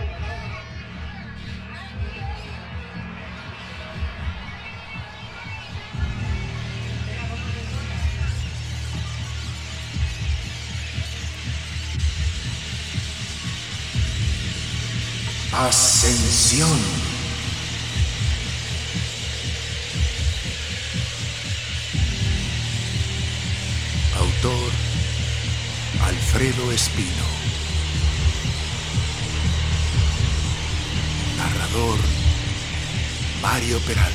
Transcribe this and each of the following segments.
Ascensión. Autor Alfredo Espino. Narrador Mario Peralta.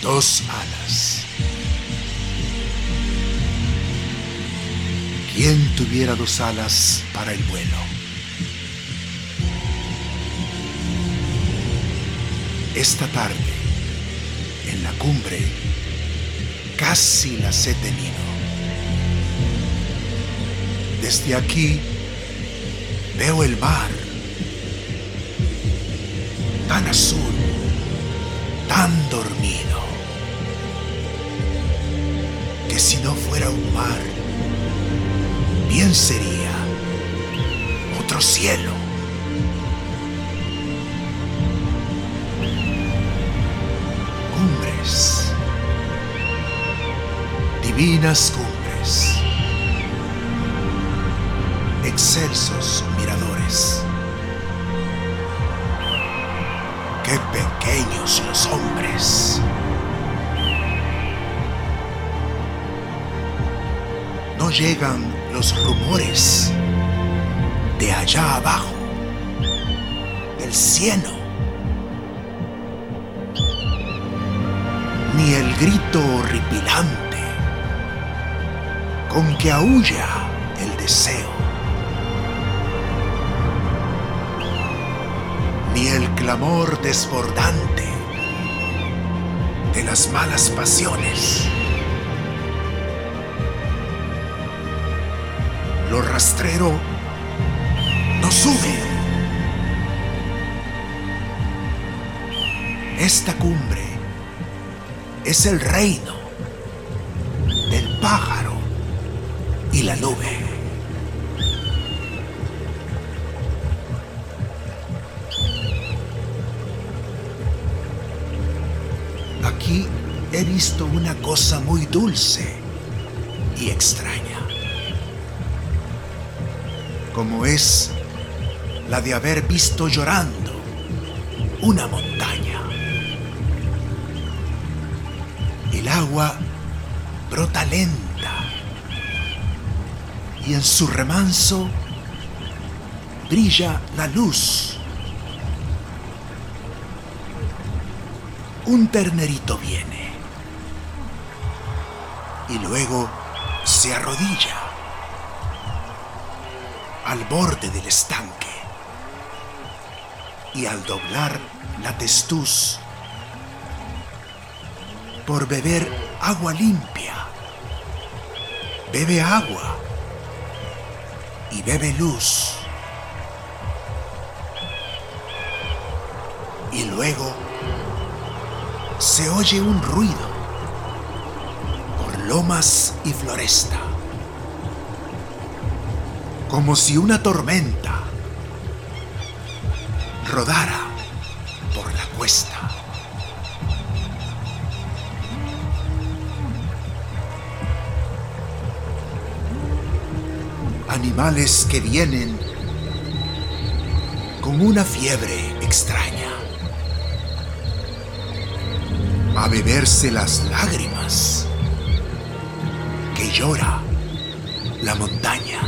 Dos. Tuviera dos alas para el vuelo? Esta tarde, en la cumbre, casi las he tenido. Desde aquí veo el mar, tan azul, tan dormido, que si no fuera un mar, bien sería otro cielo. Cumbres, divinas cumbres, excelsos miradores. Qué pequeños los hombres. No llegan los rumores de allá abajo, del cielo, ni el grito horripilante con que aúlla el deseo, ni el clamor desbordante de las malas pasiones. Lo rastrero no sube. Esta cumbre es el reino del pájaro y la nube. Aquí he visto una cosa muy dulce y extraña como es la de haber visto llorando una montaña. El agua brota lenta y en su remanso brilla la luz. Un ternerito viene y luego se arrodilla al borde del estanque y al doblar la testuz por beber agua limpia, bebe agua y bebe luz. Y luego se oye un ruido por lomas y floresta como si una tormenta rodara por la cuesta. Animales que vienen con una fiebre extraña. a beberse las lágrimas que llora la montaña.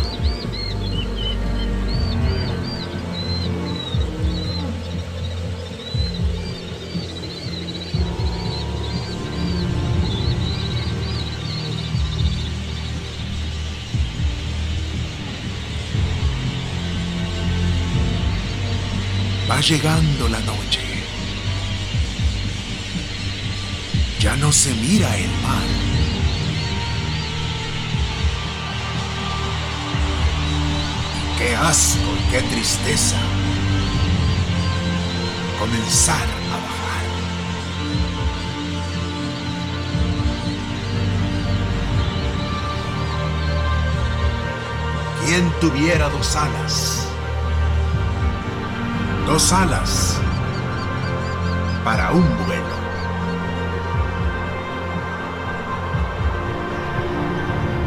Va llegando la noche. Ya no se mira el mar. Qué asco y qué tristeza comenzar a bajar. ¿Quién tuviera dos alas? Dos alas para un vuelo.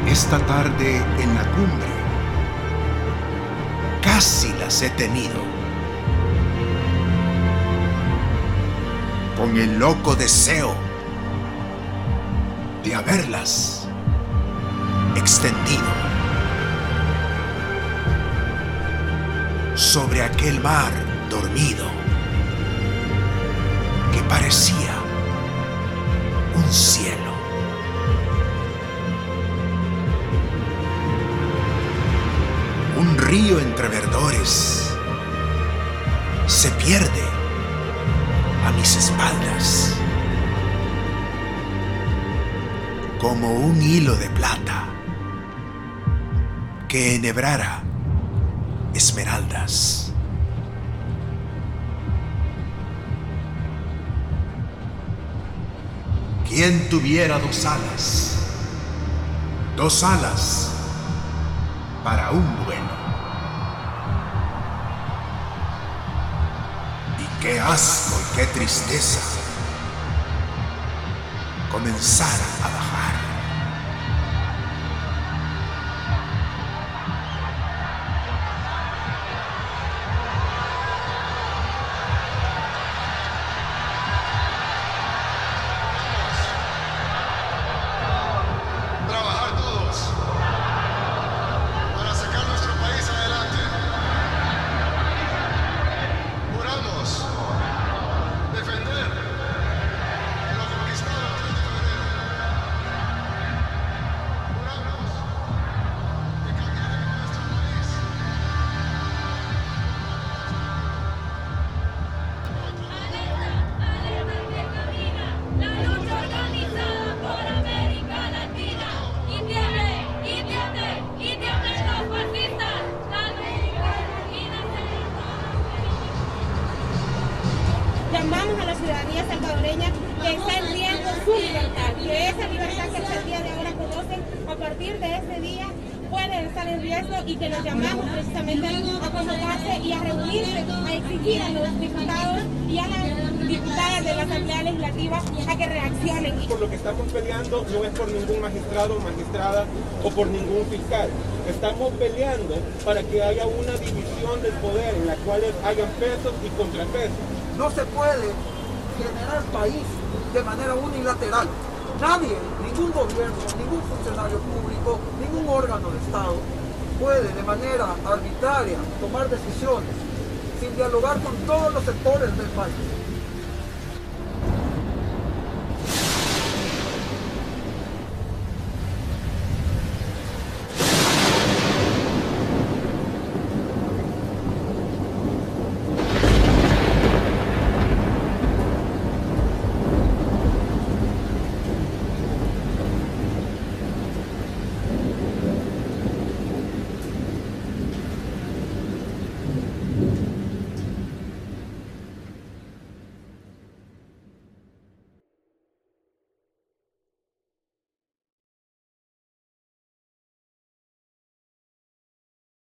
Esta tarde en la cumbre casi las he tenido. Con el loco deseo de haberlas extendido sobre aquel mar dormido que parecía un cielo. Un río entre verdores se pierde a mis espaldas como un hilo de plata que enhebrara esmeraldas. ¿Quién tuviera dos alas? Dos alas para un vuelo. Y qué asco y qué tristeza comenzar a bajar. Libertad, que esa libertad que hasta el día de ahora conocen, a partir de ese día puede estar en riesgo y que los llamamos precisamente a convocarse y a reunirse, a exigir a los diputados y a las diputadas de la Asamblea Legislativa a que reaccionen. por lo que estamos peleando no es por ningún magistrado, magistrada o por ningún fiscal. Estamos peleando para que haya una división del poder en la cual hayan pesos y contrapesos. No se puede generar país de manera unilateral. Nadie, ningún gobierno, ningún funcionario público, ningún órgano de Estado puede de manera arbitraria tomar decisiones sin dialogar con todos los sectores del país.